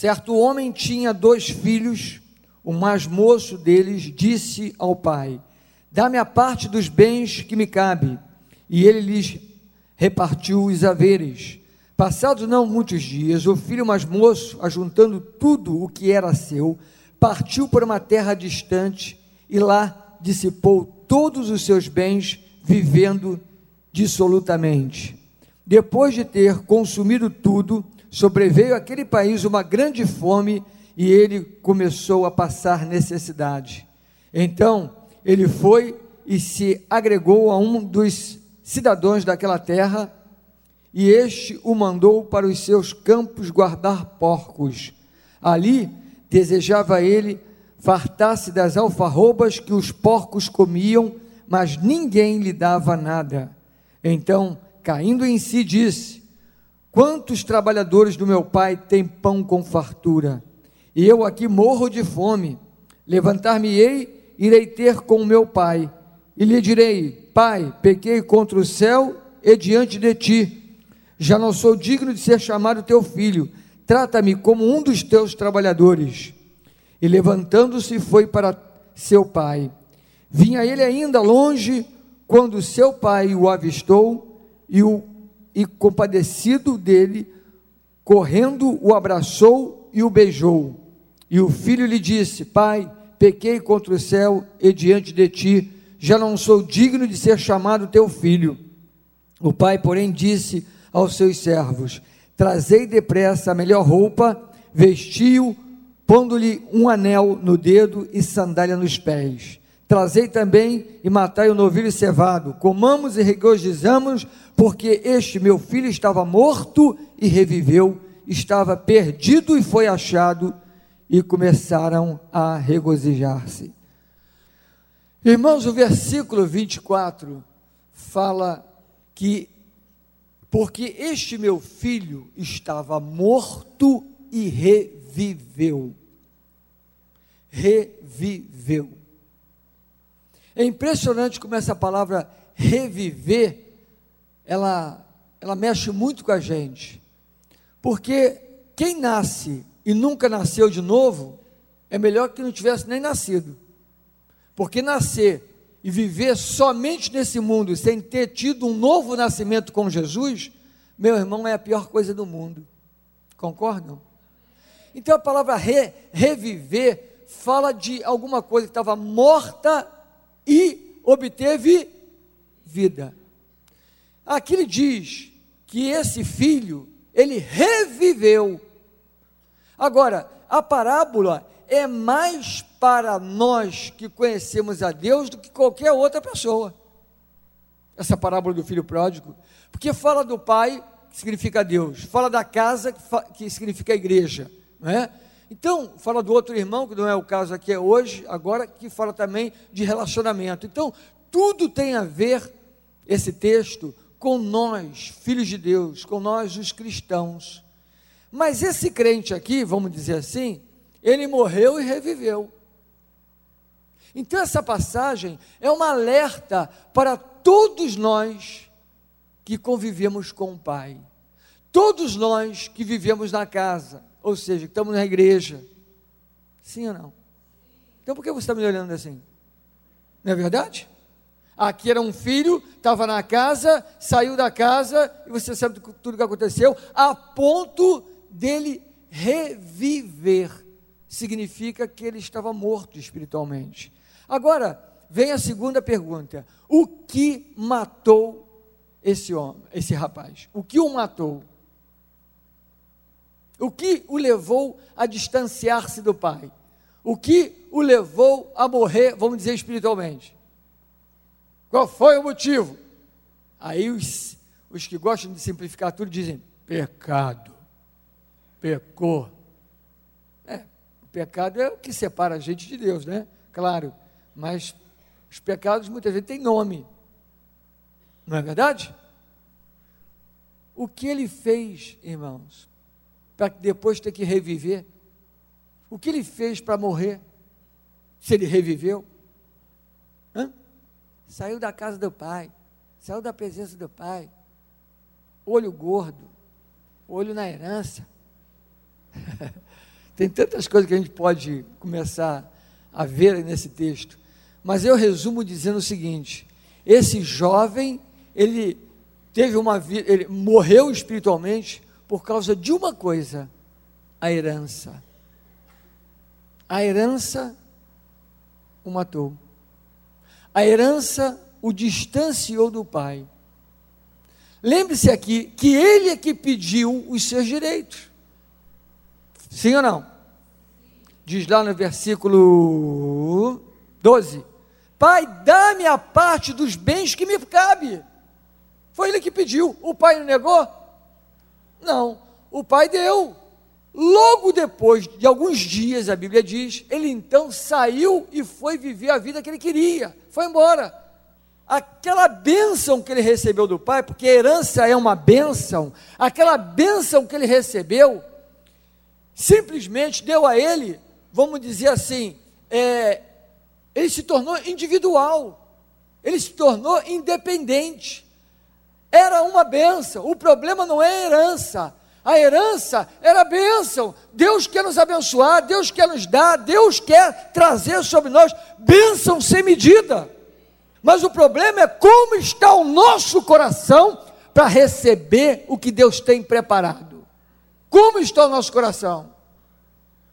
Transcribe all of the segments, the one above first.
Certo homem tinha dois filhos, o mais moço deles disse ao pai: Dá-me a parte dos bens que me cabe. E ele lhes repartiu os haveres. Passados não muitos dias, o filho mais moço, ajuntando tudo o que era seu, partiu para uma terra distante e lá dissipou todos os seus bens, vivendo dissolutamente. Depois de ter consumido tudo, sobreveio àquele país uma grande fome e ele começou a passar necessidade. Então ele foi e se agregou a um dos cidadãos daquela terra, e este o mandou para os seus campos guardar porcos. Ali desejava ele fartar-se das alfarrobas que os porcos comiam, mas ninguém lhe dava nada. Então, caindo em si, disse: Quantos trabalhadores do meu pai têm pão com fartura? E eu aqui morro de fome. Levantar-me-ei, irei ter com meu pai, e lhe direi: Pai, pequei contra o céu e diante de ti. Já não sou digno de ser chamado teu filho. Trata-me como um dos teus trabalhadores. E levantando-se, foi para seu pai. Vinha ele ainda longe, quando seu pai o avistou e, o, e compadecido dele, correndo, o abraçou e o beijou. E o filho lhe disse: Pai, pequei contra o céu e diante de ti, já não sou digno de ser chamado teu filho. O pai, porém, disse aos seus servos: Trazei depressa a melhor roupa, vestiu pondo-lhe um anel no dedo e sandália nos pés. Trazei também e matai o novilho cevado. Comamos e regozijamos, porque este meu filho estava morto e reviveu, estava perdido e foi achado, e começaram a regozijar-se. Irmãos, o versículo 24 fala que, porque este meu filho estava morto e reviveu reviveu. É impressionante como essa palavra reviver, ela, ela mexe muito com a gente. Porque quem nasce e nunca nasceu de novo, é melhor que não tivesse nem nascido. Porque nascer e viver somente nesse mundo sem ter tido um novo nascimento com Jesus, meu irmão, é a pior coisa do mundo. Concordam? Então a palavra re, reviver fala de alguma coisa que estava morta e obteve vida. Aqui ele diz que esse filho, ele reviveu. Agora, a parábola é mais para nós que conhecemos a Deus do que qualquer outra pessoa. Essa parábola do filho pródigo, porque fala do pai, que significa Deus, fala da casa, que, que significa igreja, não é? Então, fala do outro irmão, que não é o caso aqui é hoje, agora, que fala também de relacionamento. Então, tudo tem a ver, esse texto, com nós, filhos de Deus, com nós, os cristãos. Mas esse crente aqui, vamos dizer assim, ele morreu e reviveu. Então, essa passagem é um alerta para todos nós que convivemos com o Pai, todos nós que vivemos na casa, ou seja, estamos na igreja. Sim ou não? Então por que você está me olhando assim? Não é verdade? Aqui era um filho, estava na casa, saiu da casa, e você sabe tudo o que aconteceu, a ponto dele reviver. Significa que ele estava morto espiritualmente. Agora, vem a segunda pergunta: o que matou esse homem, esse rapaz? O que o matou? O que o levou a distanciar-se do Pai? O que o levou a morrer, vamos dizer espiritualmente? Qual foi o motivo? Aí os, os que gostam de simplificar tudo dizem: pecado, pecou. É, o pecado é o que separa a gente de Deus, né? Claro, mas os pecados muitas vezes têm nome, não é verdade? O que ele fez, irmãos, para depois ter que reviver? O que ele fez para morrer? Se ele reviveu? Hã? Saiu da casa do pai, saiu da presença do pai, olho gordo, olho na herança. Tem tantas coisas que a gente pode começar a ver nesse texto, mas eu resumo dizendo o seguinte: esse jovem, ele teve uma vida, ele morreu espiritualmente por causa de uma coisa, a herança. A herança o matou. A herança o distanciou do pai. Lembre-se aqui que ele é que pediu os seus direitos. Sim ou não? Diz lá no versículo 12: Pai, dá-me a parte dos bens que me cabe. Foi ele que pediu. O pai não negou? Não. O pai deu. Logo depois de alguns dias, a Bíblia diz, ele então saiu e foi viver a vida que ele queria. Foi embora. Aquela bênção que ele recebeu do pai, porque herança é uma bênção, aquela bênção que ele recebeu, simplesmente deu a ele, vamos dizer assim, é, ele se tornou individual, ele se tornou independente. Era uma bênção, o problema não é a herança, a herança era a bênção. Deus quer nos abençoar, Deus quer nos dar, Deus quer trazer sobre nós bênção sem medida. Mas o problema é como está o nosso coração para receber o que Deus tem preparado. Como está o nosso coração?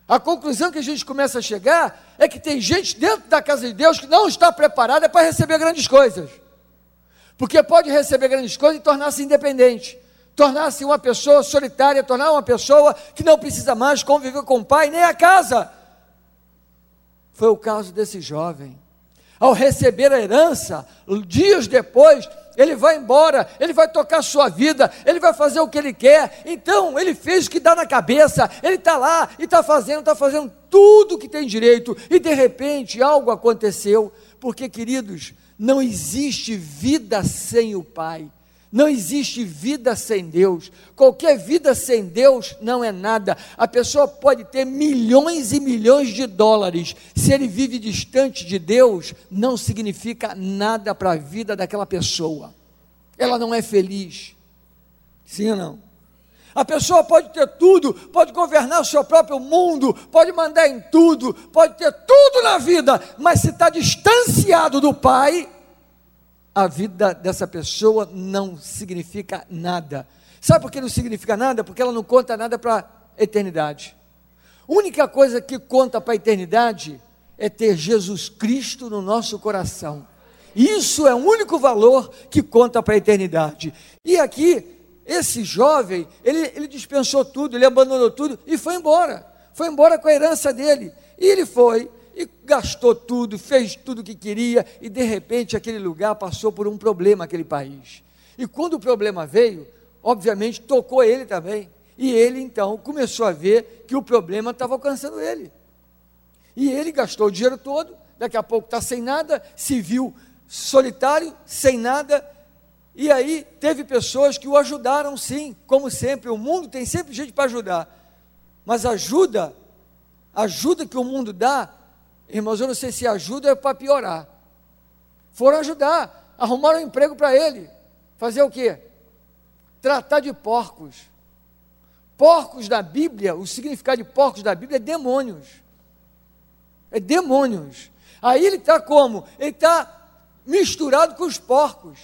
A conclusão que a gente começa a chegar é que tem gente dentro da casa de Deus que não está preparada para receber grandes coisas. Porque pode receber grandes coisas e tornar-se independente, tornar-se uma pessoa solitária, tornar uma pessoa que não precisa mais conviver com o pai nem a casa. Foi o caso desse jovem. Ao receber a herança, dias depois, ele vai embora, ele vai tocar sua vida, ele vai fazer o que ele quer. Então, ele fez o que dá na cabeça, ele está lá e está fazendo, está fazendo tudo o que tem direito, e de repente algo aconteceu, porque, queridos, não existe vida sem o Pai. Não existe vida sem Deus. Qualquer vida sem Deus não é nada. A pessoa pode ter milhões e milhões de dólares. Se ele vive distante de Deus, não significa nada para a vida daquela pessoa. Ela não é feliz. Sim ou não? A pessoa pode ter tudo, pode governar o seu próprio mundo, pode mandar em tudo, pode ter tudo na vida, mas se está distanciado do Pai, a vida dessa pessoa não significa nada. Sabe por que não significa nada? Porque ela não conta nada para a eternidade. A única coisa que conta para a eternidade é ter Jesus Cristo no nosso coração. Isso é o único valor que conta para a eternidade. E aqui, esse jovem, ele, ele dispensou tudo, ele abandonou tudo e foi embora. Foi embora com a herança dele. E ele foi e gastou tudo, fez tudo o que queria, e de repente aquele lugar passou por um problema, aquele país. E quando o problema veio, obviamente tocou ele também. E ele então começou a ver que o problema estava alcançando ele. E ele gastou o dinheiro todo, daqui a pouco está sem nada, se viu solitário, sem nada. E aí teve pessoas que o ajudaram sim, como sempre, o mundo tem sempre gente para ajudar. Mas ajuda, ajuda que o mundo dá, Irmãos, eu não sei se ajuda é para piorar. Foram ajudar, arrumaram um emprego para ele. Fazer o quê? Tratar de porcos. Porcos da Bíblia, o significado de porcos da Bíblia é demônios. É demônios. Aí ele está como? Ele está misturado com os porcos.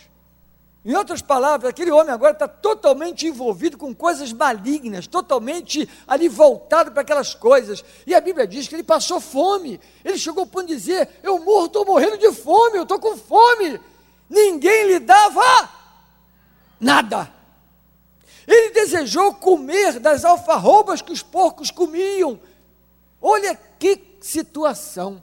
Em outras palavras, aquele homem agora está totalmente envolvido com coisas malignas, totalmente ali voltado para aquelas coisas. E a Bíblia diz que ele passou fome. Ele chegou de dizer: Eu morro, estou morrendo de fome, eu estou com fome. Ninguém lhe dava nada. Ele desejou comer das alfarrobas que os porcos comiam. Olha que situação.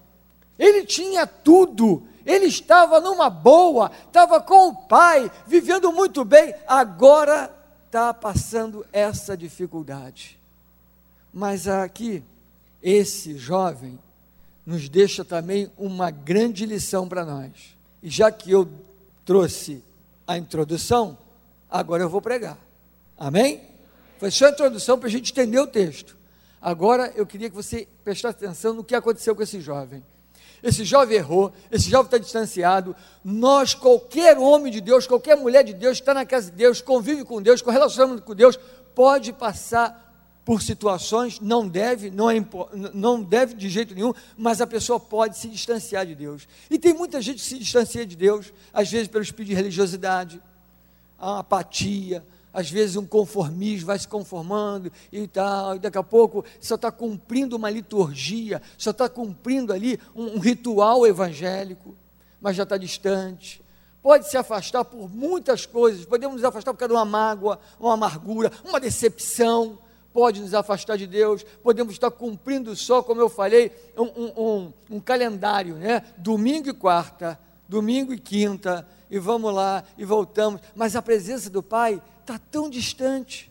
Ele tinha tudo, ele estava numa boa, estava com o pai, vivendo muito bem, agora está passando essa dificuldade. Mas aqui, esse jovem nos deixa também uma grande lição para nós. E já que eu trouxe a introdução, agora eu vou pregar. Amém? Foi só a introdução para a gente entender o texto. Agora eu queria que você prestasse atenção no que aconteceu com esse jovem. Esse jovem errou, esse jovem está distanciado. Nós, qualquer homem de Deus, qualquer mulher de Deus, está na casa de Deus, convive com Deus, com relacionamento com Deus, pode passar por situações, não deve, não, é, não deve de jeito nenhum, mas a pessoa pode se distanciar de Deus. E tem muita gente que se distancia de Deus, às vezes pelo espírito de religiosidade, a apatia, às vezes um conformismo vai se conformando e tal, e daqui a pouco só está cumprindo uma liturgia, só está cumprindo ali um, um ritual evangélico, mas já está distante. Pode se afastar por muitas coisas, podemos nos afastar por causa de uma mágoa, uma amargura, uma decepção, pode nos afastar de Deus, podemos estar cumprindo só, como eu falei, um, um, um, calendário, né? Domingo e quarta, domingo e quinta, e vamos lá, e voltamos, mas a presença do Pai está tão distante.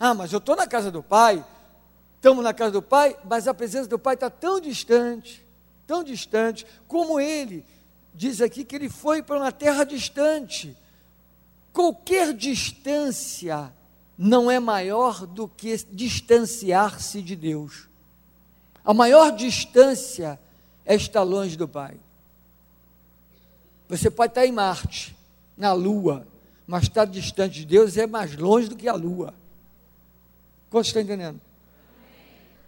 Ah, mas eu estou na casa do Pai, estamos na casa do Pai, mas a presença do Pai está tão distante, tão distante, como Ele diz aqui que Ele foi para uma terra distante. Qualquer distância não é maior do que distanciar-se de Deus. A maior distância é estar longe do Pai. Você pode estar em Marte, na Lua, mas estar distante de Deus é mais longe do que a Lua. Quantos estão entendendo?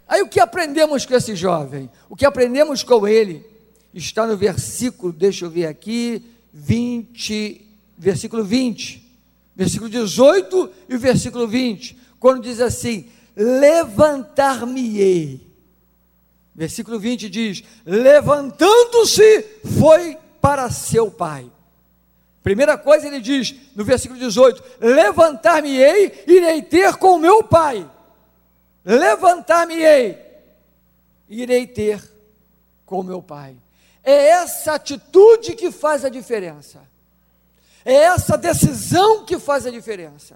Aí o que aprendemos com esse jovem? O que aprendemos com ele está no versículo, deixa eu ver aqui, 20, versículo 20 versículo 18 e o versículo 20, quando diz assim: Levantar-me-ei. Versículo 20 diz: Levantando-se, foi para seu pai. Primeira coisa ele diz no versículo 18: Levantar-me-ei, irei ter com meu pai. Levantar-me-ei, irei ter com meu pai. É essa atitude que faz a diferença. É essa decisão que faz a diferença.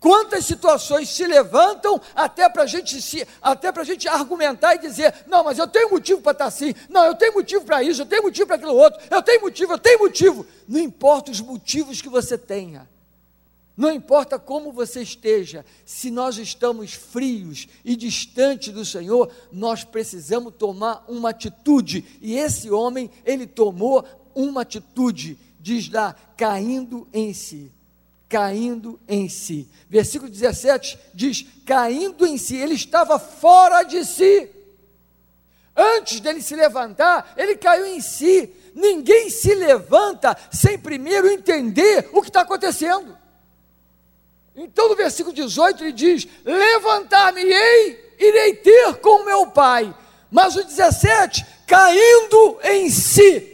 Quantas situações se levantam até para gente se, até para a gente argumentar e dizer, não, mas eu tenho motivo para estar assim, não, eu tenho motivo para isso, eu tenho motivo para aquilo outro, eu tenho motivo, eu tenho motivo. Não importa os motivos que você tenha, não importa como você esteja, se nós estamos frios e distantes do Senhor, nós precisamos tomar uma atitude. E esse homem, ele tomou uma atitude diz lá, caindo em si. Caindo em si. Versículo 17 diz: caindo em si, ele estava fora de si. Antes dele se levantar, ele caiu em si. Ninguém se levanta sem primeiro entender o que está acontecendo. Então, no versículo 18, ele diz: Levantar-me-ei, irei ter com meu pai. Mas o 17, caindo em si,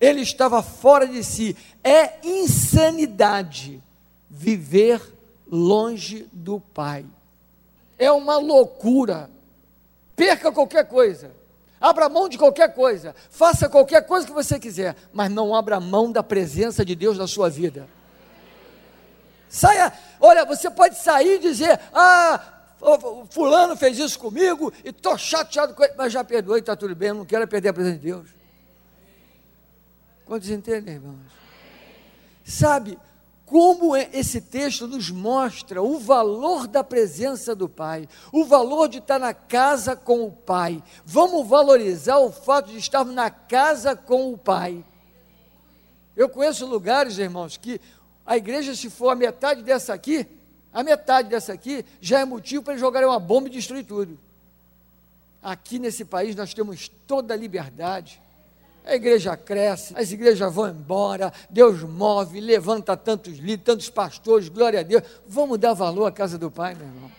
ele estava fora de si. É insanidade viver longe do Pai. É uma loucura. Perca qualquer coisa. Abra mão de qualquer coisa. Faça qualquer coisa que você quiser. Mas não abra mão da presença de Deus na sua vida. Saia. Olha, você pode sair e dizer: Ah, Fulano fez isso comigo e estou chateado com ele. Mas já perdoei, está tudo bem. Eu não quero perder a presença de Deus. Quantos entendem, irmãos? Sabe como é, esse texto nos mostra o valor da presença do Pai, o valor de estar na casa com o Pai. Vamos valorizar o fato de estarmos na casa com o Pai. Eu conheço lugares, irmãos, que a igreja, se for a metade dessa aqui, a metade dessa aqui já é motivo para jogarem uma bomba e destruir tudo. Aqui nesse país nós temos toda a liberdade a igreja cresce, as igrejas vão embora, Deus move, levanta tantos líderes, tantos pastores, glória a Deus. Vamos dar valor à casa do Pai, meu irmão.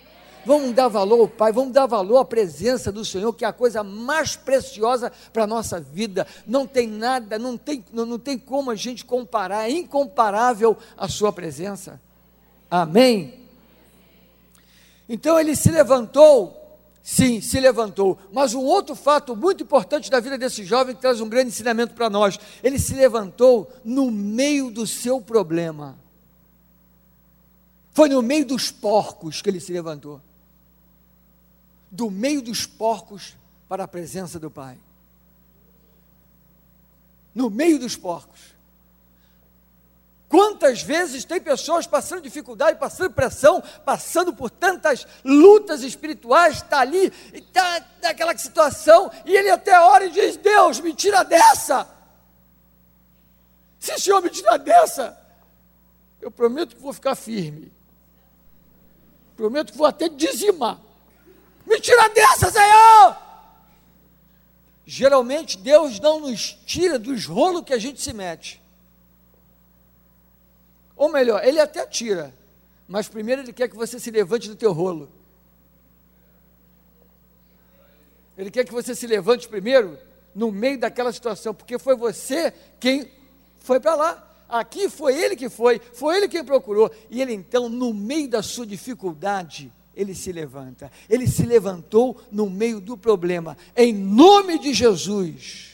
Vamos dar valor ao Pai, vamos dar valor à presença do Senhor, que é a coisa mais preciosa para a nossa vida. Não tem nada, não tem, não, não tem como a gente comparar, é incomparável a Sua presença. Amém? Então ele se levantou Sim, se levantou. Mas um outro fato muito importante da vida desse jovem que traz um grande ensinamento para nós: ele se levantou no meio do seu problema. Foi no meio dos porcos que ele se levantou. Do meio dos porcos para a presença do Pai. No meio dos porcos. Quantas vezes tem pessoas passando dificuldade, passando pressão, passando por tantas lutas espirituais, está ali, está naquela situação, e ele até ora e diz: Deus, me tira dessa. Se o Senhor me tira dessa, eu prometo que vou ficar firme. Prometo que vou até dizimar. Me tira dessa, Senhor! Geralmente Deus não nos tira dos rolos que a gente se mete. Ou melhor, Ele até tira, mas primeiro Ele quer que você se levante do teu rolo. Ele quer que você se levante primeiro no meio daquela situação, porque foi você quem foi para lá. Aqui foi ele que foi, foi ele quem procurou. E ele então, no meio da sua dificuldade, ele se levanta. Ele se levantou no meio do problema. Em nome de Jesus,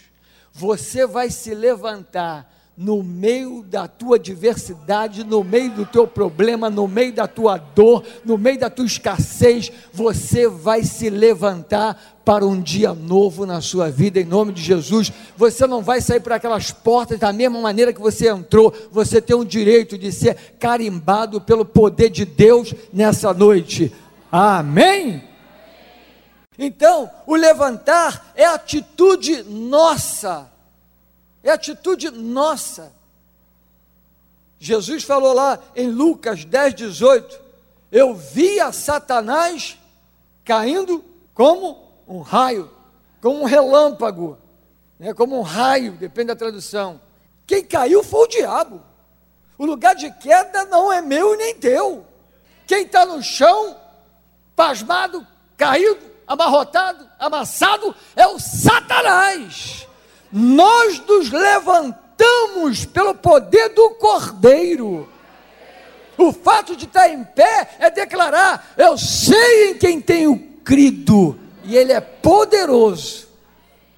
você vai se levantar no meio da tua adversidade, no meio do teu problema, no meio da tua dor, no meio da tua escassez, você vai se levantar para um dia novo na sua vida, em nome de Jesus. Você não vai sair para aquelas portas da mesma maneira que você entrou, você tem o direito de ser carimbado pelo poder de Deus nessa noite. Amém? Então, o levantar é atitude nossa é atitude nossa. Jesus falou lá em Lucas 10, 18: Eu via Satanás caindo como um raio, como um relâmpago, né, como um raio, depende da tradução. Quem caiu foi o diabo. O lugar de queda não é meu nem teu. Quem está no chão, pasmado, caído, amarrotado, amassado, é o Satanás nós nos levantamos pelo poder do Cordeiro. O fato de estar em pé é declarar: eu sei em quem tenho crido, e Ele é poderoso.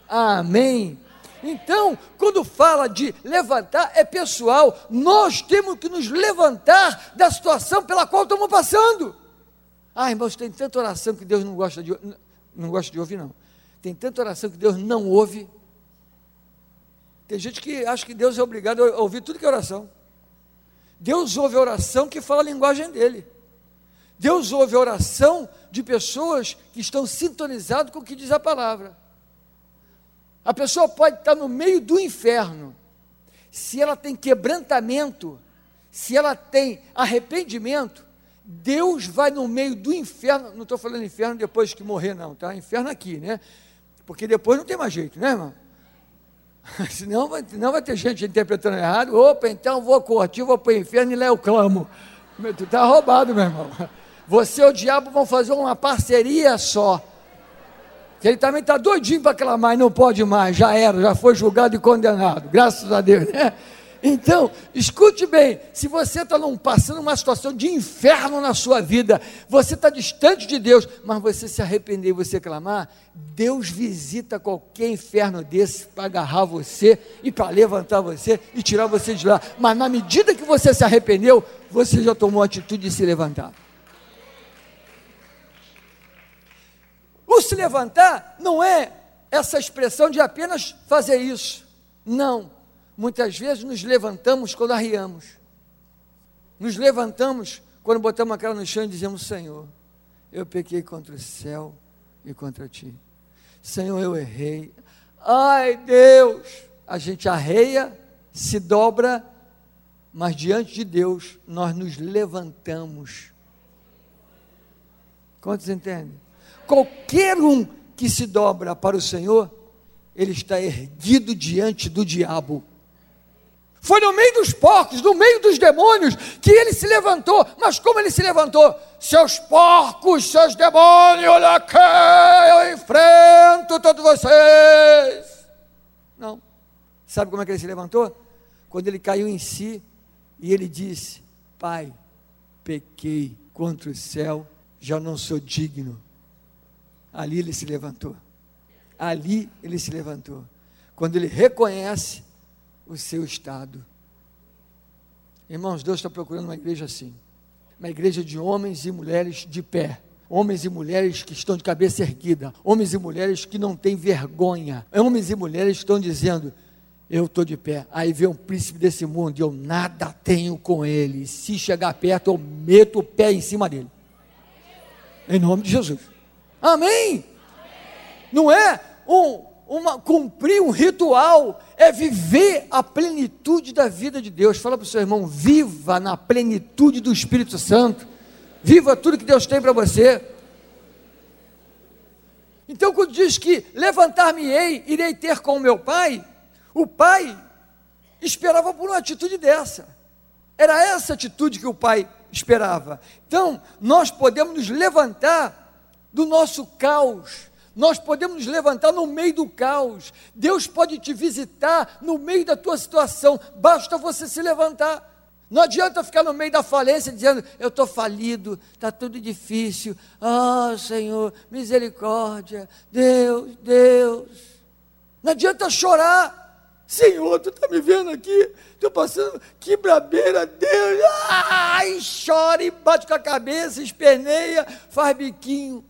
Amém. Então, quando fala de levantar, é pessoal, nós temos que nos levantar da situação pela qual estamos passando. Ah, irmãos, tem tanta oração que Deus não gosta de, não gosta de ouvir, não. Tem tanta oração que Deus não ouve. Tem gente que acha que Deus é obrigado a ouvir tudo que é oração. Deus ouve a oração que fala a linguagem dele. Deus ouve oração de pessoas que estão sintonizadas com o que diz a palavra. A pessoa pode estar no meio do inferno. Se ela tem quebrantamento, se ela tem arrependimento, Deus vai no meio do inferno. Não estou falando inferno depois que morrer, não, tá? Inferno aqui, né? Porque depois não tem mais jeito, né, irmão? Senão vai, não vai ter gente interpretando errado. Opa, então vou curtir, vou para o inferno e lá eu clamo. Tu está roubado, meu irmão. Você e o diabo vão fazer uma parceria só. Que ele também está doidinho para clamar e não pode mais. Já era, já foi julgado e condenado. Graças a Deus, né? Então, escute bem: se você está passando uma situação de inferno na sua vida, você está distante de Deus, mas você se arrepender e você clamar, Deus visita qualquer inferno desse para agarrar você e para levantar você e tirar você de lá. Mas na medida que você se arrependeu, você já tomou a atitude de se levantar. O se levantar não é essa expressão de apenas fazer isso. Não Muitas vezes nos levantamos quando arriamos. Nos levantamos quando botamos a cara no chão e dizemos: Senhor, eu pequei contra o céu e contra ti. Senhor, eu errei. Ai, Deus! A gente arreia, se dobra, mas diante de Deus nós nos levantamos. Quantos entendem? Qualquer um que se dobra para o Senhor, ele está erguido diante do diabo. Foi no meio dos porcos, no meio dos demônios, que ele se levantou. Mas como ele se levantou? Seus porcos, seus demônios, aqui, eu enfrento todos vocês. Não. Sabe como é que ele se levantou? Quando ele caiu em si e ele disse: Pai, pequei contra o céu, já não sou digno. Ali ele se levantou. Ali ele se levantou. Quando ele reconhece o seu estado. Irmãos, Deus está procurando uma igreja assim uma igreja de homens e mulheres de pé. Homens e mulheres que estão de cabeça erguida, homens e mulheres que não têm vergonha, homens e mulheres que estão dizendo: Eu estou de pé. Aí vem um príncipe desse mundo e eu nada tenho com ele. Se chegar perto, eu meto o pé em cima dele. Em nome de Jesus. Amém? Amém. Não é um, uma, cumprir um ritual, é viver a plenitude da vida de Deus. Fala para o seu irmão, viva na plenitude do Espírito Santo. Viva tudo que Deus tem para você. Então, quando diz que levantar-me-ei, irei ter com o meu pai, o pai esperava por uma atitude dessa. Era essa atitude que o pai esperava. Então, nós podemos nos levantar do nosso caos, nós podemos nos levantar no meio do caos. Deus pode te visitar no meio da tua situação, basta você se levantar. Não adianta ficar no meio da falência dizendo: Eu estou falido, está tudo difícil. Ah, oh, Senhor, misericórdia, Deus, Deus. Não adianta chorar. Senhor, tu está me vendo aqui? Estou passando, que brabeira, Deus. Ai, chora e bate com a cabeça, esperneia, faz biquinho.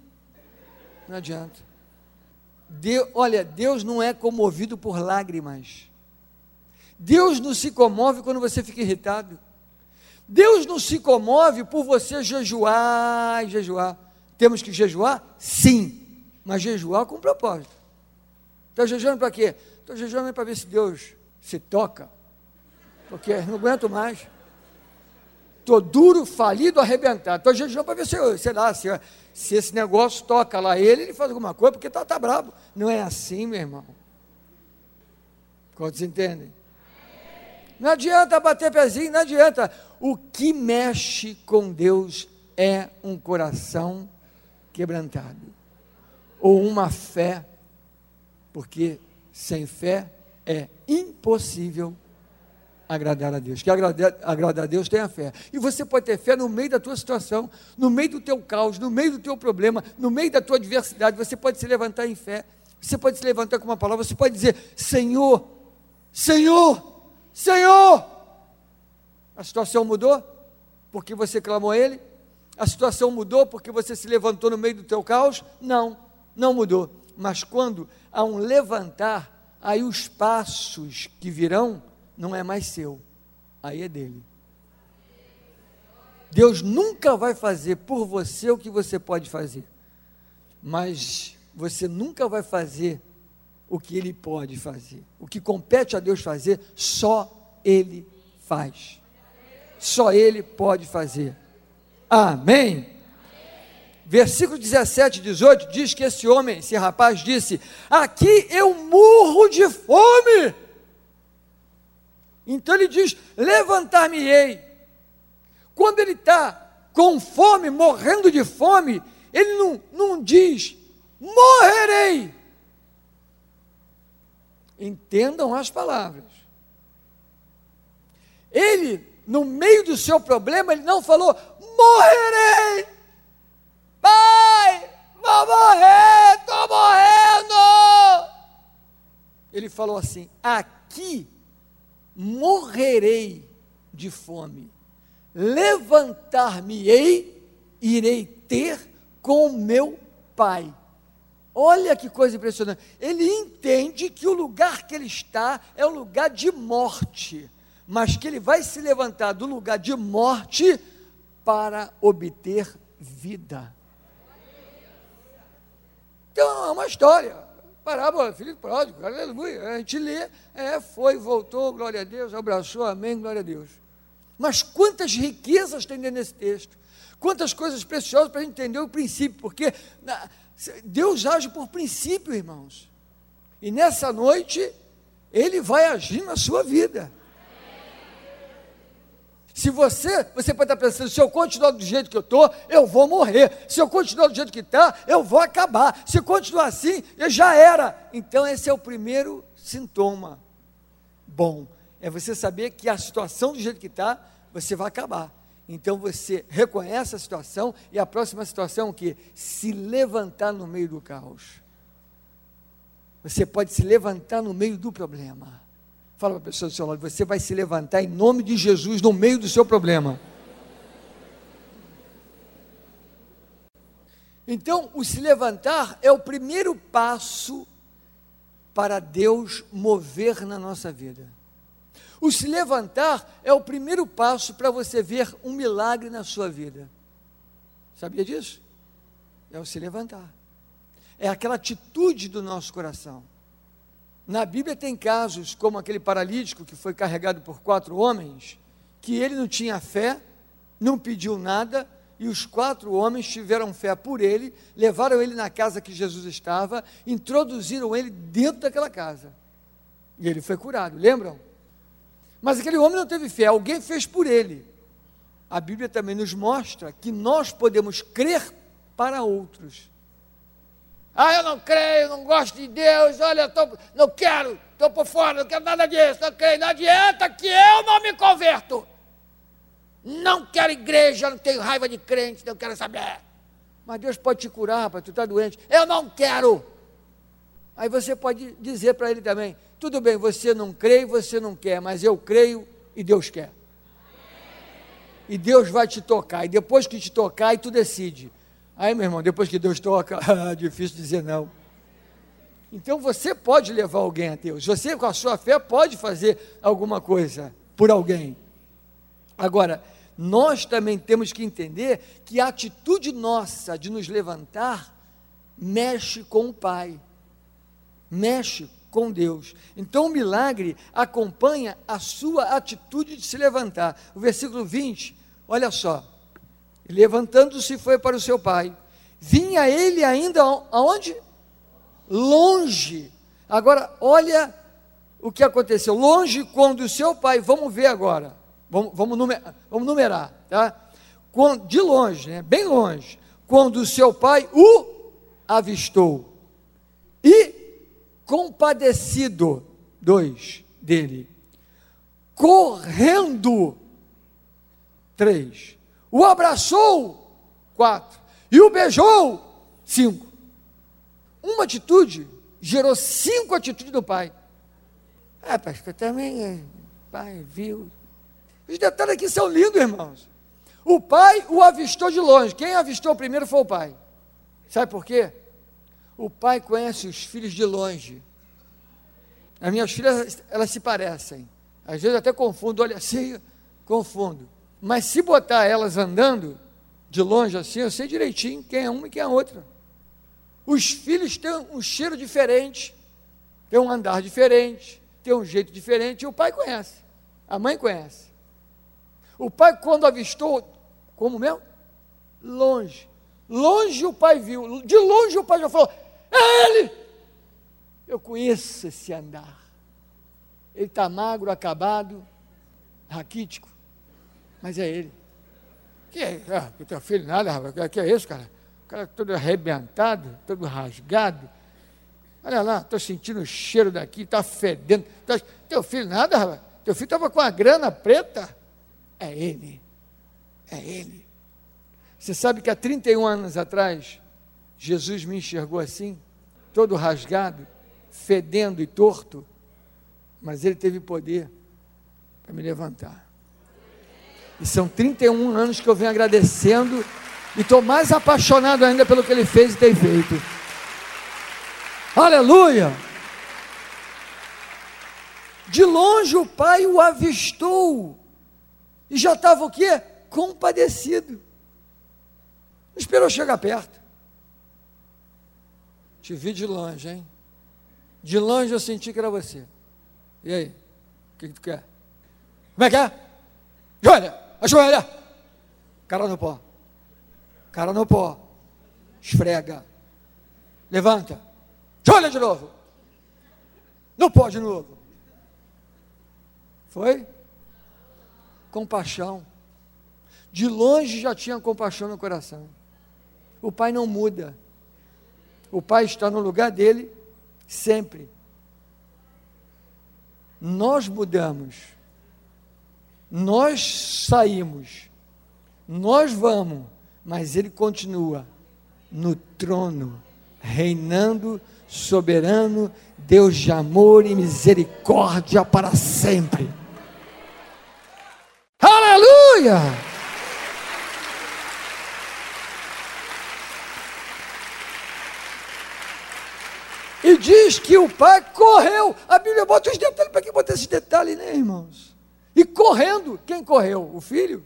Não adianta. Olha, Deus não é comovido por lágrimas. Deus não se comove quando você fica irritado. Deus não se comove por você jejuar e jejuar. Temos que jejuar? Sim, mas jejuar com propósito. Está jejuando para quê? Estou jejuando para ver se Deus se toca, porque não aguento mais. Estou duro, falido, arrebentado. Estou jejuando para ver se, sei lá, se, se esse negócio toca lá ele, ele faz alguma coisa, porque está tá bravo. Não é assim, meu irmão. Quantos entendem? Não adianta bater pezinho, não adianta. O que mexe com Deus é um coração quebrantado, ou uma fé, porque sem fé é impossível agradar a Deus. Que agradar, agradar a Deus tem a fé. E você pode ter fé no meio da tua situação, no meio do teu caos, no meio do teu problema, no meio da tua adversidade. Você pode se levantar em fé. Você pode se levantar com uma palavra. Você pode dizer: Senhor, Senhor, Senhor. A situação mudou porque você clamou a Ele? A situação mudou porque você se levantou no meio do teu caos? Não, não mudou. Mas quando há um levantar, aí os passos que virão não é mais seu, aí é dele. Deus nunca vai fazer por você o que você pode fazer, mas você nunca vai fazer o que ele pode fazer. O que compete a Deus fazer, só ele faz. Só ele pode fazer. Amém versículo 17 e 18 diz que esse homem, esse rapaz disse: Aqui eu morro de fome. Então ele diz: Levantar-me-ei. Quando ele está com fome, morrendo de fome, ele não, não diz: Morrerei. Entendam as palavras. Ele, no meio do seu problema, ele não falou: Morrerei Pai, vou morrer, estou morrendo. Ele falou assim: Aqui morrerei de fome, levantar-me-ei, irei ter com meu pai. Olha que coisa impressionante. Ele entende que o lugar que ele está é um lugar de morte, mas que ele vai se levantar do lugar de morte para obter vida. Então é uma história. Parábola, filho pródigo, aleluia. A gente lê, é, foi, voltou, glória a Deus, abraçou, amém, glória a Deus. Mas quantas riquezas tem dentro desse texto? Quantas coisas preciosas para a gente entender o princípio, porque Deus age por princípio, irmãos. E nessa noite, Ele vai agir na sua vida. Se você, você pode estar pensando, se eu continuar do jeito que eu estou, eu vou morrer. Se eu continuar do jeito que está, eu vou acabar. Se continuar assim, eu já era. Então esse é o primeiro sintoma bom. É você saber que a situação do jeito que está, você vai acabar. Então você reconhece a situação e a próxima situação é o que? Se levantar no meio do caos. Você pode se levantar no meio do problema. Fala para a pessoa do seu lado, você vai se levantar em nome de Jesus no meio do seu problema. Então, o se levantar é o primeiro passo para Deus mover na nossa vida. O se levantar é o primeiro passo para você ver um milagre na sua vida. Sabia disso? É o se levantar. É aquela atitude do nosso coração. Na Bíblia tem casos como aquele paralítico que foi carregado por quatro homens, que ele não tinha fé, não pediu nada, e os quatro homens tiveram fé por ele, levaram ele na casa que Jesus estava, introduziram ele dentro daquela casa. E ele foi curado, lembram? Mas aquele homem não teve fé, alguém fez por ele. A Bíblia também nos mostra que nós podemos crer para outros. Ah, eu não creio, não gosto de Deus, olha, tô, não quero, estou por fora, não quero nada disso, não creio, não adianta que eu não me converto. Não quero igreja, não tenho raiva de crente, não quero saber. Mas Deus pode te curar, rapaz, tu está doente. Eu não quero. Aí você pode dizer para ele também: tudo bem, você não crê, você não quer, mas eu creio e Deus quer. E Deus vai te tocar, e depois que te tocar, aí tu decide. Aí, meu irmão, depois que Deus toca, difícil dizer não. Então você pode levar alguém a Deus. Você, com a sua fé, pode fazer alguma coisa por alguém. Agora, nós também temos que entender que a atitude nossa de nos levantar mexe com o Pai, mexe com Deus. Então o milagre acompanha a sua atitude de se levantar. O versículo 20, olha só. Levantando-se foi para o seu pai. Vinha ele ainda aonde? Longe. Agora, olha o que aconteceu. Longe quando o seu pai, vamos ver agora. Vamos, vamos, numerar, vamos numerar, tá? De longe, né? bem longe. Quando o seu pai o avistou. E compadecido, dois, dele, correndo, três, o abraçou, quatro, e o beijou, cinco. Uma atitude gerou cinco atitudes do pai. Ah, pastor, também, é, pai viu. Os detalhes aqui são lindos, irmãos. O pai o avistou de longe. Quem avistou primeiro foi o pai. Sabe por quê? O pai conhece os filhos de longe. As minhas filhas, elas se parecem. Às vezes até confundo, olha assim, confundo. Mas se botar elas andando de longe assim, eu sei direitinho quem é uma e quem é a outra. Os filhos têm um cheiro diferente, têm um andar diferente, têm um jeito diferente, e o pai conhece, a mãe conhece. O pai, quando avistou, como mesmo? Longe. Longe o pai viu, de longe o pai já falou: é ele! Eu conheço esse andar. Ele está magro, acabado, raquítico, mas é ele. Que é? Ah, teu filho nada, rapaz. Que é isso, cara? O cara todo arrebentado, todo rasgado. Olha lá, estou sentindo o cheiro daqui, está fedendo. Tá, teu filho nada, rapaz. Teu filho estava com a grana preta. É ele. É ele. Você sabe que há 31 anos atrás, Jesus me enxergou assim? todo rasgado, fedendo e torto, mas ele teve poder para me levantar. E são 31 anos que eu venho agradecendo e estou mais apaixonado ainda pelo que ele fez e tem feito. Aleluia! De longe o pai o avistou e já estava o quê? Compadecido. Esperou chegar perto. Te vi de longe, hein? De longe eu senti que era você. E aí? O que, que tu quer? Como é que é? Joelha! Ajoelha! Cara no pó. Cara no pó. Esfrega. Levanta. Joelha de novo. No pó de novo. Foi? Compaixão. De longe já tinha compaixão no coração. O pai não muda. O Pai está no lugar dele sempre. Nós mudamos, nós saímos, nós vamos, mas Ele continua no trono, reinando, soberano, Deus de amor e misericórdia para sempre. Aleluia! E diz que o pai correu. A Bíblia bota os detalhes. Para que botar esses detalhes, né, irmãos? E correndo. Quem correu? O filho?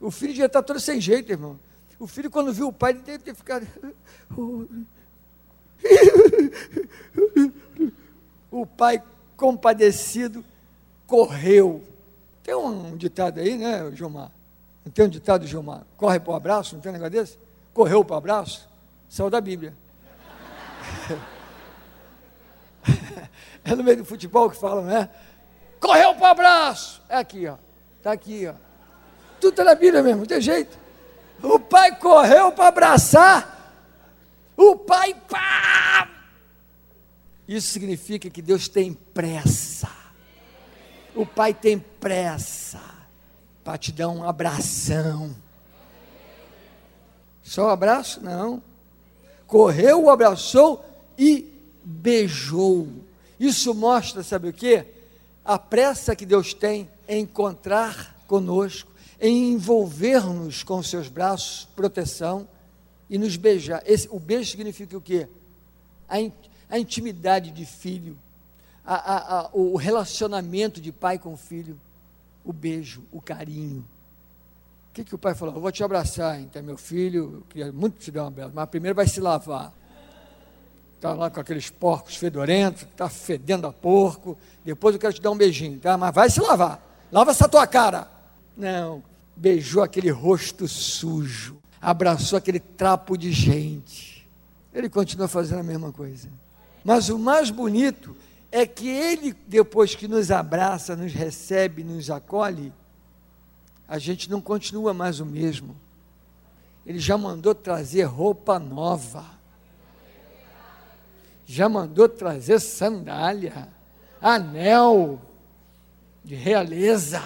O filho já está todo sem jeito, irmão. O filho, quando viu o pai, deve ter ficado. o pai, compadecido, correu. Tem um ditado aí, né, Gilmar? Não tem um ditado, Gilmar? Corre para o abraço, não tem um negócio desse? Correu para o abraço? Saiu da Bíblia. é no meio do futebol que falam, né? Correu para o abraço! É aqui, ó. Está aqui, ó. Tudo está na Bíblia mesmo, não tem jeito. O pai correu para abraçar. O pai, pá! Isso significa que Deus tem pressa. O pai tem pressa para te dar um abração. Só um abraço? Não. Correu, abraçou e beijou. Isso mostra, sabe o que? A pressa que Deus tem em encontrar conosco, em envolver-nos com seus braços, proteção e nos beijar. Esse, o beijo significa o quê? A, in, a intimidade de filho, a, a, o relacionamento de pai com filho, o beijo, o carinho. O que, que o pai falou? Eu vou te abraçar, então, meu filho, eu queria muito te dar um beijo, mas primeiro vai se lavar. Está lá com aqueles porcos fedorentos, está fedendo a porco. Depois eu quero te dar um beijinho, tá? Mas vai se lavar. Lava essa tua cara. Não. Beijou aquele rosto sujo. Abraçou aquele trapo de gente. Ele continua fazendo a mesma coisa. Mas o mais bonito é que ele, depois que nos abraça, nos recebe, nos acolhe, a gente não continua mais o mesmo. Ele já mandou trazer roupa nova. Já mandou trazer sandália, anel de realeza.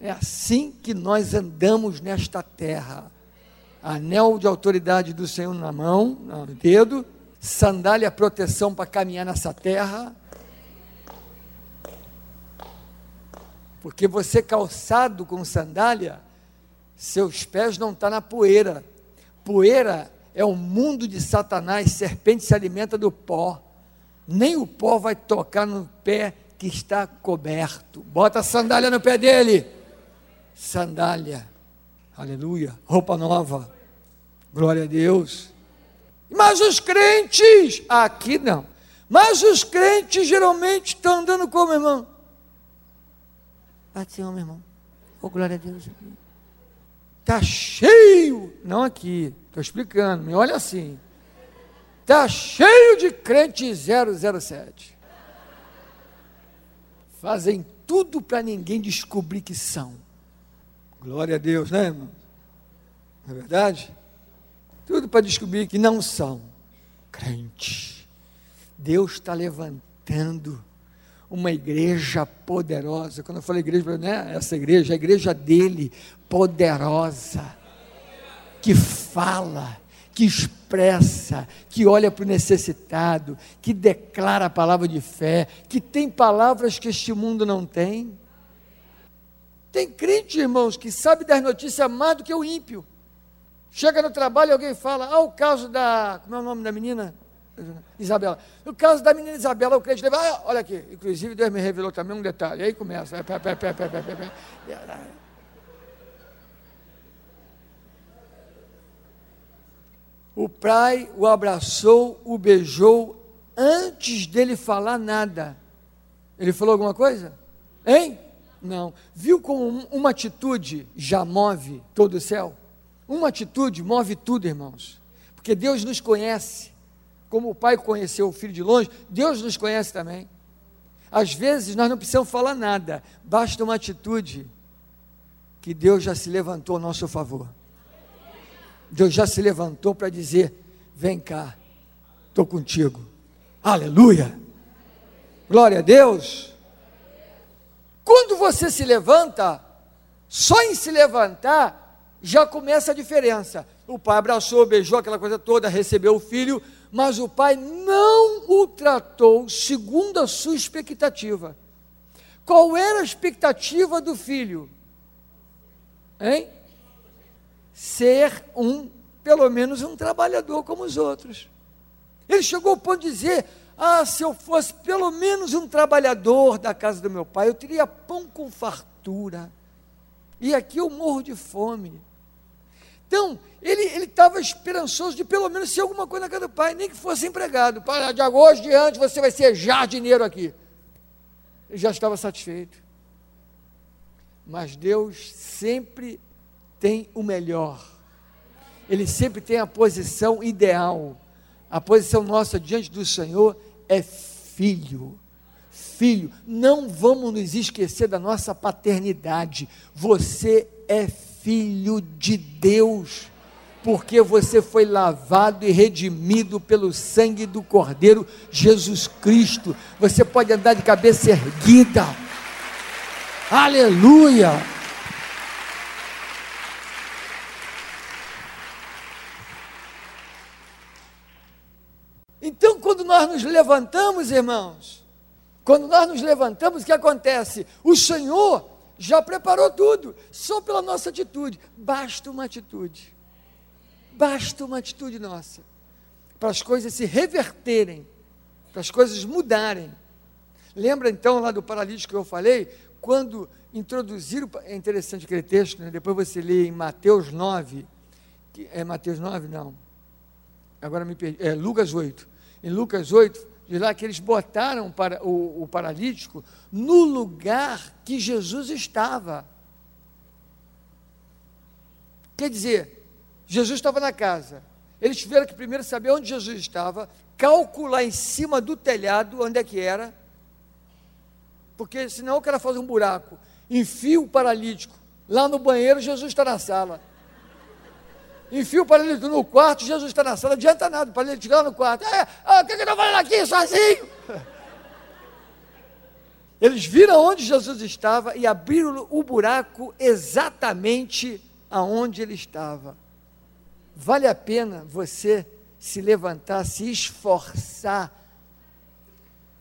É assim que nós andamos nesta terra. Anel de autoridade do Senhor na mão, no dedo, sandália proteção para caminhar nessa terra. Porque você calçado com sandália, seus pés não estão tá na poeira. Poeira é o mundo de Satanás, serpente se alimenta do pó. Nem o pó vai tocar no pé que está coberto. Bota a sandália no pé dele. Sandália. Aleluia. Roupa nova. Glória a Deus. Mas os crentes, aqui não. Mas os crentes geralmente estão andando como, irmão? Paz Senhor, meu irmão. Oh, glória a Deus. Está cheio. Não aqui. Estou explicando. Me olha assim. Está cheio de crente 007. Fazem tudo para ninguém descobrir que são. Glória a Deus, né, irmão? Não é verdade? Tudo para descobrir que não são crentes. Deus está levantando uma igreja poderosa. Quando eu falo igreja, não é essa igreja, é a igreja dele, poderosa, que fala, que expressa, que olha para o necessitado, que declara a palavra de fé, que tem palavras que este mundo não tem. Tem crente, irmãos, que sabe das notícias mais do que o ímpio. Chega no trabalho e alguém fala, ah, o caso da. Como é o nome da menina? Isabela. O caso da menina Isabela, o crente leva, ah, olha aqui, inclusive Deus me revelou também um detalhe. Aí começa. Pé, pé, pé, pé, pé, pé, pé. O pai o abraçou, o beijou, antes dele falar nada. Ele falou alguma coisa? Hein? Não. Viu como uma atitude já move todo o céu? Uma atitude move tudo, irmãos. Porque Deus nos conhece. Como o pai conheceu o filho de longe, Deus nos conhece também. Às vezes nós não precisamos falar nada, basta uma atitude que Deus já se levantou a nosso favor. Deus já se levantou para dizer: Vem cá, estou contigo. Aleluia! Glória a Deus! Quando você se levanta, só em se levantar, já começa a diferença. O pai abraçou, beijou aquela coisa toda, recebeu o filho, mas o pai não o tratou segundo a sua expectativa. Qual era a expectativa do filho? Hein? Ser um, pelo menos um trabalhador como os outros. Ele chegou ao ponto de dizer: Ah, se eu fosse pelo menos um trabalhador da casa do meu pai, eu teria pão com fartura. E aqui eu morro de fome. Então, ele estava esperançoso de pelo menos ser alguma coisa na casa do pai, nem que fosse empregado. Para de hoje diante você vai ser jardineiro aqui. Ele já estava satisfeito. Mas Deus sempre tem o melhor. Ele sempre tem a posição ideal. A posição nossa diante do Senhor é filho. Filho, não vamos nos esquecer da nossa paternidade. Você é filho de Deus porque você foi lavado e redimido pelo sangue do Cordeiro Jesus Cristo. Você pode andar de cabeça erguida. Aleluia! Então, quando nós nos levantamos, irmãos, quando nós nos levantamos, o que acontece? O Senhor já preparou tudo, só pela nossa atitude. Basta uma atitude. Basta uma atitude nossa para as coisas se reverterem, para as coisas mudarem. Lembra então lá do paralítico que eu falei? Quando introduziram, é interessante aquele texto, né? depois você lê em Mateus 9, que, é Mateus 9? Não, agora me perdi, é Lucas 8. Em Lucas 8, de lá que eles botaram para o, o paralítico no lugar que Jesus estava. Quer dizer, Jesus estava na casa. Eles tiveram que primeiro saber onde Jesus estava, calcular em cima do telhado onde é que era, porque senão o cara faz um buraco, enfia o paralítico lá no banheiro, Jesus está na sala. Enfia o paralítico no quarto, Jesus está na sala, adianta nada, o paralítico lá no quarto. É, ah, o que, eu estou fazendo aqui sozinho? Eles viram onde Jesus estava e abriram o buraco exatamente aonde ele estava. Vale a pena você se levantar, se esforçar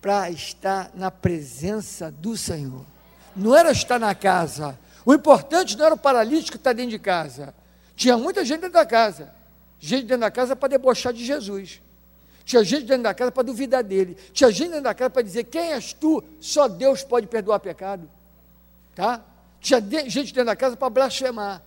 para estar na presença do Senhor. Não era estar na casa. O importante não era o paralítico estar dentro de casa. Tinha muita gente dentro da casa. Gente dentro da casa para debochar de Jesus. Tinha gente dentro da casa para duvidar dele. Tinha gente dentro da casa para dizer: Quem és tu? Só Deus pode perdoar pecado. Tá? Tinha gente dentro da casa para blasfemar.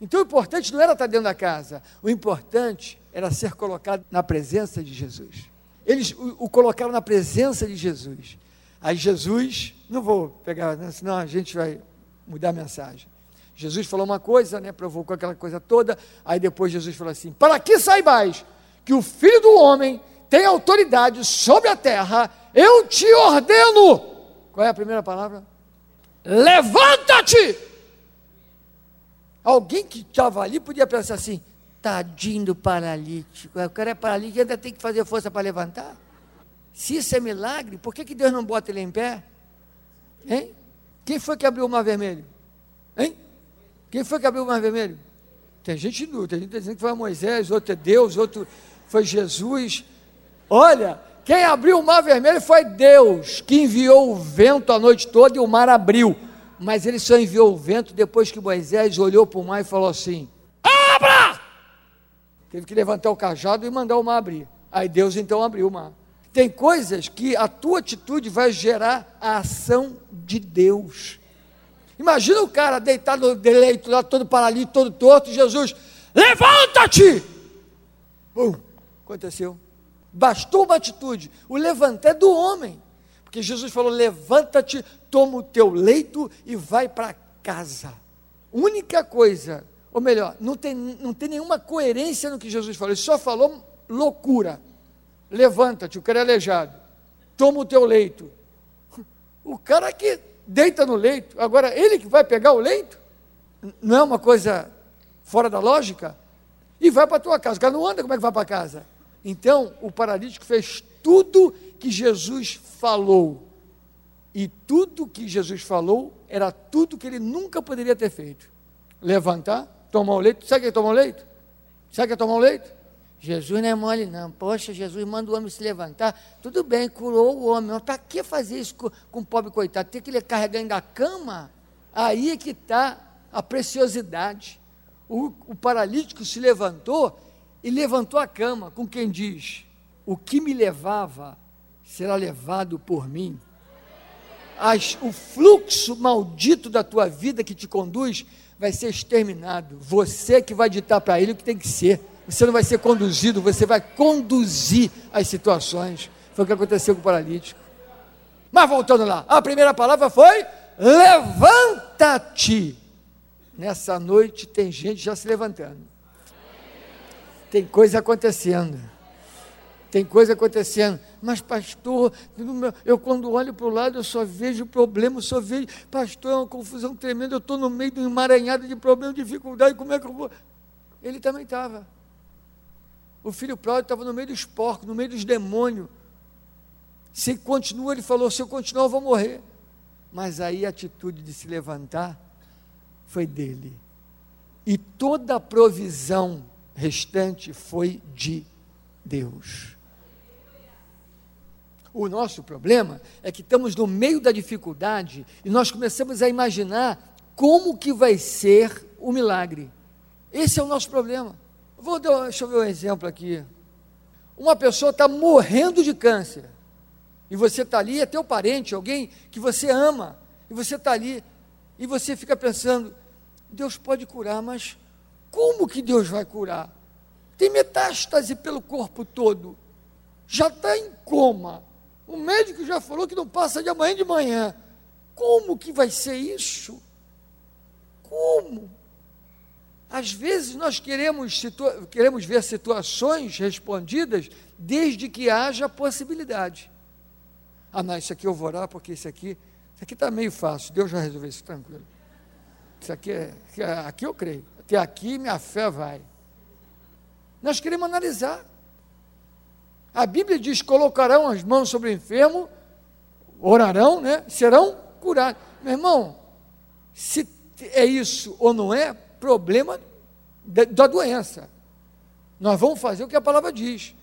Então o importante não era estar dentro da casa, o importante era ser colocado na presença de Jesus. Eles o, o colocaram na presença de Jesus. Aí Jesus, não vou pegar, né, senão a gente vai mudar a mensagem. Jesus falou uma coisa, né, provocou aquela coisa toda, aí depois Jesus falou assim: Para que saibais que o Filho do Homem tem autoridade sobre a terra, eu te ordeno. Qual é a primeira palavra? Levanta-te! Alguém que estava ali podia pensar assim: tadinho do paralítico, o cara é paralítico e ainda tem que fazer força para levantar. Se isso é milagre, por que, que Deus não bota ele em pé? Hein? Quem foi que abriu o mar vermelho? Hein? Quem foi que abriu o mar vermelho? Tem gente dúvida, tem gente tá dizendo que foi Moisés, outro é Deus, outro foi Jesus. Olha, quem abriu o mar vermelho foi Deus, que enviou o vento a noite toda e o mar abriu mas ele só enviou o vento depois que Moisés olhou para o mar e falou assim: Abra! Teve que levantar o cajado e mandar o mar abrir. Aí Deus então abriu o mar. Tem coisas que a tua atitude vai gerar a ação de Deus. Imagina o cara deitado no leito, lá todo paralítico, todo torto, Jesus, levanta-te! Bum, aconteceu. Bastou uma atitude. O levantar é do homem. Porque Jesus falou: levanta-te, toma o teu leito e vai para casa. Única coisa, ou melhor, não tem, não tem nenhuma coerência no que Jesus falou, ele só falou loucura. Levanta-te, o cara é aleijado, toma o teu leito. O cara que deita no leito, agora ele que vai pegar o leito, não é uma coisa fora da lógica? E vai para a tua casa. O cara não anda, como é que vai para casa? Então, o paralítico fez tudo que Jesus falou. E tudo que Jesus falou era tudo que ele nunca poderia ter feito. Levantar, tomar o leito. Sabe que é tomar o leito? Sabe que é tomar o leito? Jesus não é mole, não. Poxa, Jesus manda o homem se levantar. Tudo bem, curou o homem. Mas para que fazer isso com, com o pobre coitado? Ter que ele carregar ainda a cama? Aí é que está a preciosidade. O, o paralítico se levantou e levantou a cama, com quem diz: O que me levava será levado por mim. As, o fluxo maldito da tua vida que te conduz vai ser exterminado. Você que vai ditar para ele o que tem que ser. Você não vai ser conduzido, você vai conduzir as situações. Foi o que aconteceu com o paralítico. Mas voltando lá, a primeira palavra foi: levanta-te. Nessa noite tem gente já se levantando. Tem coisa acontecendo. Tem coisa acontecendo. Mas, pastor, eu quando olho para o lado, eu só vejo problema, eu só vejo, pastor, é uma confusão tremenda, eu estou no meio de um emaranhado de problemas, dificuldade, como é que eu vou? Ele também estava. O filho pródigo estava no meio dos porcos, no meio dos demônios. Se continua, ele falou: se eu continuar, eu vou morrer. Mas aí a atitude de se levantar foi dele. E toda a provisão restante foi de Deus. O nosso problema é que estamos no meio da dificuldade e nós começamos a imaginar como que vai ser o milagre. Esse é o nosso problema. Vou dar, deixa eu ver um exemplo aqui. Uma pessoa está morrendo de câncer. E você está ali, é teu parente, alguém que você ama. E você está ali. E você fica pensando, Deus pode curar, mas como que Deus vai curar? Tem metástase pelo corpo todo. Já está em coma. O médico já falou que não passa de amanhã de manhã. Como que vai ser isso? Como? Às vezes nós queremos, queremos ver situações respondidas desde que haja possibilidade. Ah, não, isso aqui eu vou orar porque isso aqui, isso aqui está meio fácil, Deus já resolveu isso, tranquilo. Isso aqui, é, aqui eu creio, até aqui minha fé vai. Nós queremos analisar. A Bíblia diz: colocarão as mãos sobre o enfermo, orarão, né? Serão curados. Meu irmão, se é isso ou não é, problema da doença. Nós vamos fazer o que a palavra diz.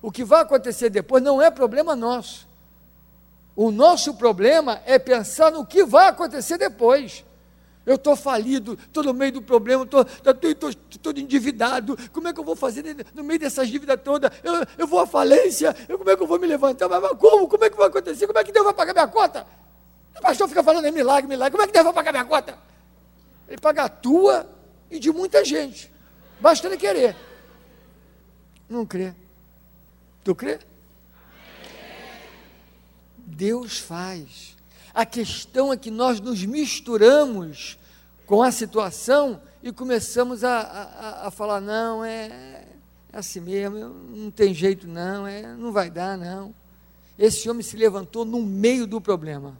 O que vai acontecer depois não é problema nosso. O nosso problema é pensar no que vai acontecer depois. Eu estou falido, estou no meio do problema, estou todo endividado. Como é que eu vou fazer no meio dessas dívidas todas? Eu, eu vou à falência, eu, como é que eu vou me levantar? Mas, mas, como? Como é que vai acontecer? Como é que Deus vai pagar minha conta? O pastor fica falando em milagre, milagre. Como é que Deus vai pagar minha conta? Ele paga a tua e de muita gente. Basta ele querer. Não crê. Tu crê? Deus faz. A questão é que nós nos misturamos com a situação e começamos a, a, a falar: não, é, é assim mesmo, não tem jeito, não, é, não vai dar, não. Esse homem se levantou no meio do problema.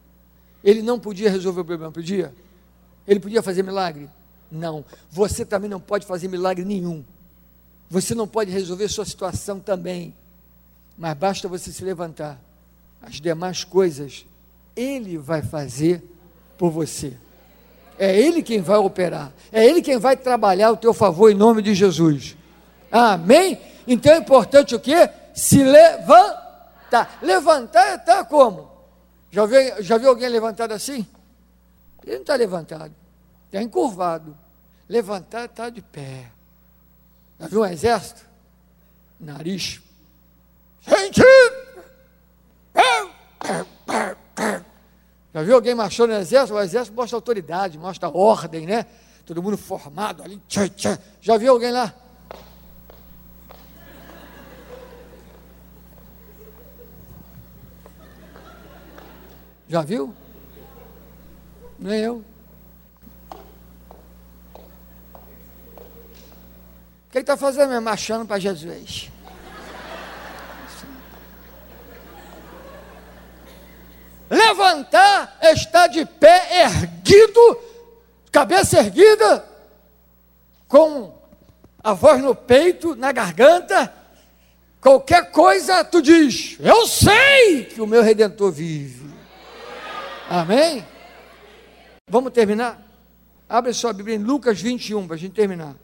Ele não podia resolver o problema, podia? Ele podia fazer milagre? Não. Você também não pode fazer milagre nenhum. Você não pode resolver sua situação também. Mas basta você se levantar. As demais coisas, Ele vai fazer por você. É Ele quem vai operar. É Ele quem vai trabalhar o teu favor em nome de Jesus. Amém? Então é importante o quê? Se levantar. Levantar é estar como? Já viu, já viu alguém levantado assim? Ele não está levantado, está encurvado. Levantar está de pé. Já viu um exército? Nariz. Gente! Já viu alguém marchando no exército? O exército mostra autoridade, mostra ordem, né? Todo mundo formado ali. Já viu alguém lá? Já viu? Nem eu. Que ele está fazendo mesmo? Marchando para Jesus. Levantar, está de pé erguido, cabeça erguida, com a voz no peito, na garganta, qualquer coisa tu diz: Eu sei que o meu redentor vive. Amém? Vamos terminar? Abre sua Bíblia em Lucas 21 para a gente terminar.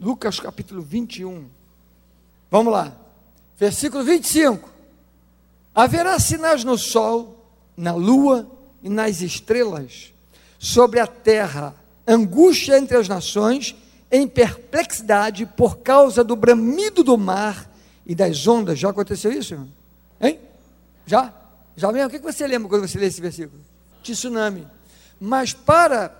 Lucas capítulo 21. Vamos lá. Versículo 25. Haverá sinais no sol, na lua e nas estrelas, sobre a terra, angústia entre as nações, em perplexidade por causa do bramido do mar e das ondas. Já aconteceu isso, irmão? Hein? Já? Já mesmo? O que você lembra quando você lê esse versículo? Tsunami. Mas para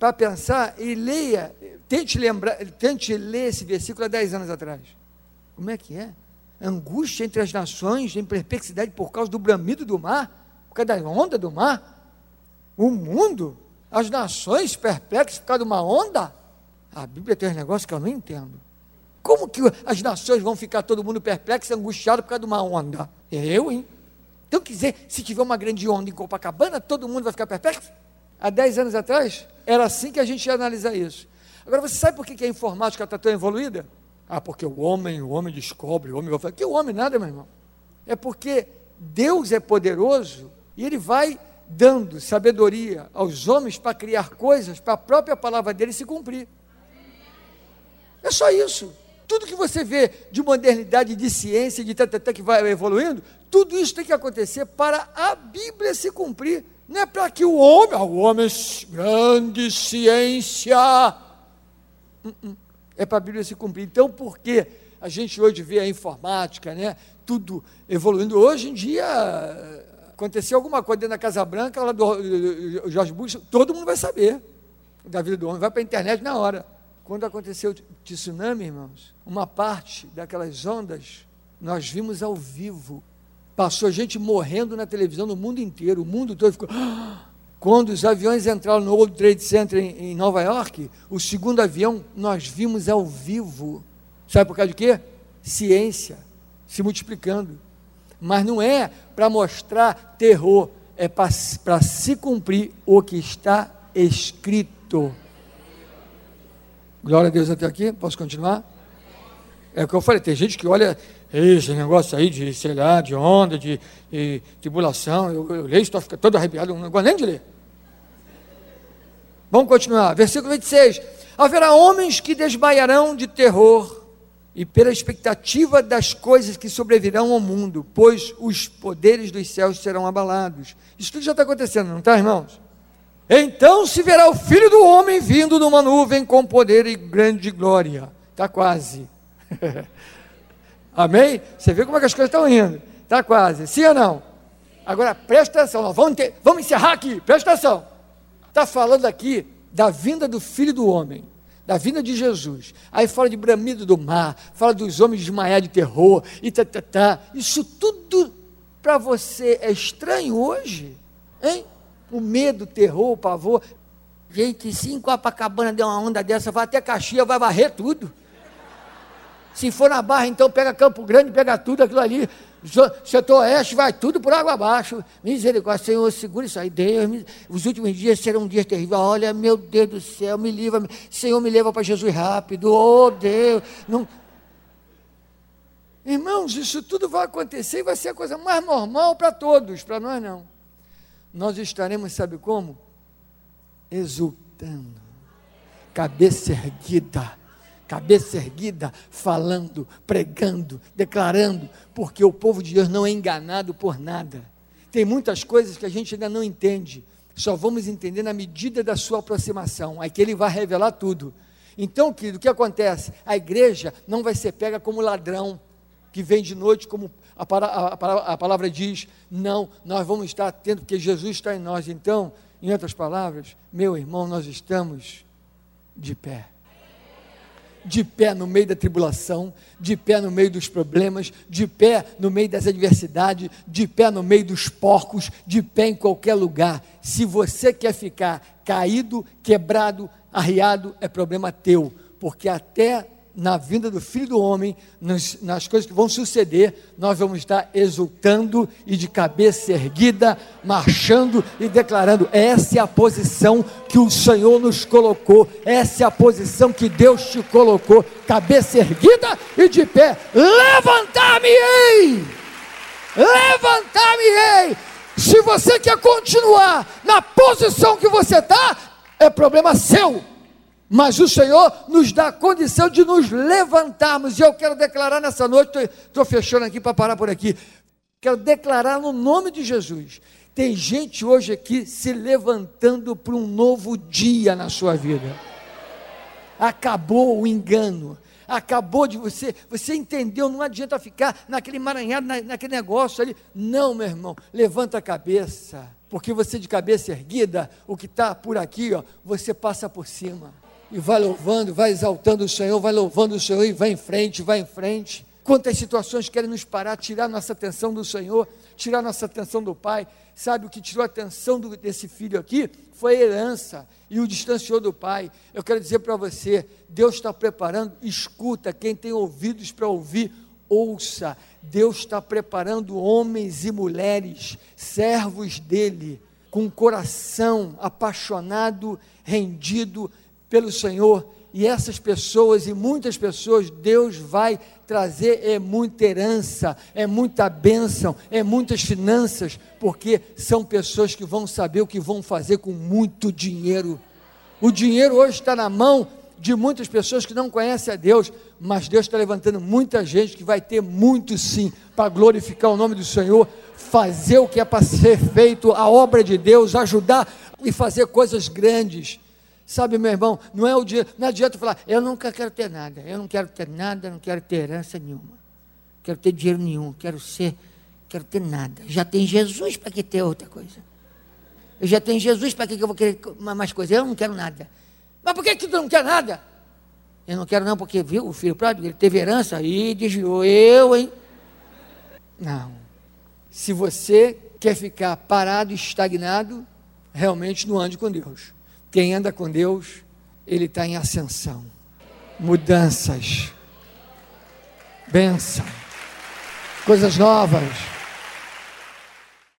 para pensar e leia, tente lembrar, tente ler esse versículo há 10 anos atrás. Como é que é? Angústia entre as nações, em perplexidade por causa do bramido do mar, por causa da onda do mar. O mundo, As nações perplexas por causa de uma onda? A Bíblia tem um negócio que eu não entendo. Como que as nações vão ficar todo mundo perplexo, angustiado por causa de uma onda? Eu, hein? Então, quer dizer, se tiver uma grande onda em Copacabana, todo mundo vai ficar perplexo? Há 10 anos atrás, era assim que a gente ia analisar isso. Agora, você sabe por que a informática está tão evoluída? Ah, porque o homem, o homem descobre, o homem vai falar. Que o homem nada, meu irmão. É porque Deus é poderoso e Ele vai dando sabedoria aos homens para criar coisas para a própria palavra dele se cumprir. É só isso. Tudo que você vê de modernidade, de ciência, de tatatá que vai evoluindo, tudo isso tem que acontecer para a Bíblia se cumprir. Não é para que o homem, ah, o homem, grande ciência, hum, hum. é para a Bíblia se cumprir. Então, por que a gente hoje vê a informática, né? Tudo evoluindo. Hoje em dia, aconteceu alguma coisa dentro da Casa Branca, lá do Jorge Bush, todo mundo vai saber da vida do homem, vai para a internet na hora. Quando aconteceu o tsunami, irmãos, uma parte daquelas ondas nós vimos ao vivo. Passou gente morrendo na televisão no mundo inteiro, o mundo todo ficou. Quando os aviões entraram no World Trade Center em, em Nova York, o segundo avião nós vimos ao vivo. Sabe por causa de quê? Ciência se multiplicando. Mas não é para mostrar terror, é para se cumprir o que está escrito. Glória a Deus até aqui. Posso continuar? É o que eu falei, tem gente que olha esse negócio aí de, sei lá, de onda, de, de tribulação. Eu, eu leio, estou ficando todo arrepiado, não gosto nem de ler. Vamos continuar. Versículo 26. Haverá homens que desmaiarão de terror e pela expectativa das coisas que sobrevirão ao mundo, pois os poderes dos céus serão abalados. Isso tudo já está acontecendo, não está, irmãos? Então se verá o filho do homem vindo numa nuvem com poder e grande glória. Está quase. Amém? Você vê como é que as coisas estão indo. Está quase. Sim ou não? Agora presta atenção. Vamos, ter, vamos encerrar aqui. Presta atenção. Está falando aqui da vinda do filho do homem da vinda de Jesus. Aí fala de bramido do mar, fala dos homens desmaiar de terror, e tá, tá, tá. Isso tudo para você é estranho hoje? Hein? o medo, o terror, o pavor. Gente, se em Copacabana der uma onda dessa, vai até Caxias, vai varrer tudo. Se for na Barra, então pega Campo Grande, pega tudo aquilo ali. Setor Oeste, vai tudo por água abaixo. Misericórdia, Senhor, segura isso aí. Deus, os últimos dias serão dias terríveis. Olha, meu Deus do céu, me livra. Senhor, me leva para Jesus rápido. Oh, Deus. Não... Irmãos, isso tudo vai acontecer e vai ser a coisa mais normal para todos, para nós não nós estaremos, sabe como? Exultando, cabeça erguida, cabeça erguida, falando, pregando, declarando, porque o povo de Deus não é enganado por nada. Tem muitas coisas que a gente ainda não entende, só vamos entender na medida da sua aproximação, aí que ele vai revelar tudo. Então, querido, o que acontece? A igreja não vai ser pega como ladrão, que vem de noite como a, a, a, palavra diz: não, nós vamos estar tendo, porque Jesus está em nós. Então, em outras palavras, meu irmão, nós estamos de pé. De pé no meio da tribulação, de pé no meio dos problemas, de pé no meio das adversidades, de pé no meio dos porcos, de pé em qualquer lugar. Se você quer ficar caído, quebrado, arriado, é problema teu, porque até na vinda do Filho do Homem, nas, nas, coisas que vão suceder, nós vamos estar exultando e de cabeça erguida, marchando e declarando: essa é a posição que o Senhor nos colocou, essa é a posição que Deus te colocou, cabeça erguida e de pé. Levantar-me-ei! Levantar-me-ei! Se você quer continuar na posição que você está, é problema seu mas o Senhor nos dá a condição de nos levantarmos. E eu quero declarar nessa noite, estou fechando aqui para parar por aqui. Quero declarar no nome de Jesus. Tem gente hoje aqui se levantando para um novo dia na sua vida. Acabou o engano. Acabou de você, você entendeu, não adianta ficar naquele emaranhado, na, naquele negócio ali. Não, meu irmão, levanta a cabeça, porque você de cabeça erguida, o que está por aqui, ó, você passa por cima e vai louvando, vai exaltando o Senhor, vai louvando o Senhor e vai em frente, vai em frente. Quantas situações querem nos parar, tirar nossa atenção do Senhor, tirar nossa atenção do Pai. Sabe o que tirou a atenção do, desse filho aqui? Foi a herança e o distanciou do Pai. Eu quero dizer para você: Deus está preparando, escuta, quem tem ouvidos para ouvir, ouça. Deus está preparando homens e mulheres, servos dele, com coração apaixonado, rendido pelo Senhor e essas pessoas e muitas pessoas, Deus vai trazer é muita herança, é muita bênção, é muitas finanças, porque são pessoas que vão saber o que vão fazer com muito dinheiro. O dinheiro hoje está na mão de muitas pessoas que não conhecem a Deus, mas Deus está levantando muita gente que vai ter muito sim para glorificar o nome do Senhor, fazer o que é para ser feito, a obra de Deus, ajudar e fazer coisas grandes. Sabe, meu irmão, não é o dia, não adianta falar, eu nunca quero ter nada, eu não quero ter nada, não quero ter herança nenhuma, quero ter dinheiro nenhum, quero ser, quero ter nada. Já tem Jesus para que ter outra coisa. Eu já tenho Jesus, para que eu vou querer mais coisa? Eu não quero nada. Mas por que, que tu não quer nada? Eu não quero não, porque viu o filho pródigo, ele teve herança e desviou. Eu, hein? Não. Se você quer ficar parado, estagnado, realmente não ande com Deus. Quem anda com Deus, ele está em ascensão, mudanças, bênção, coisas novas.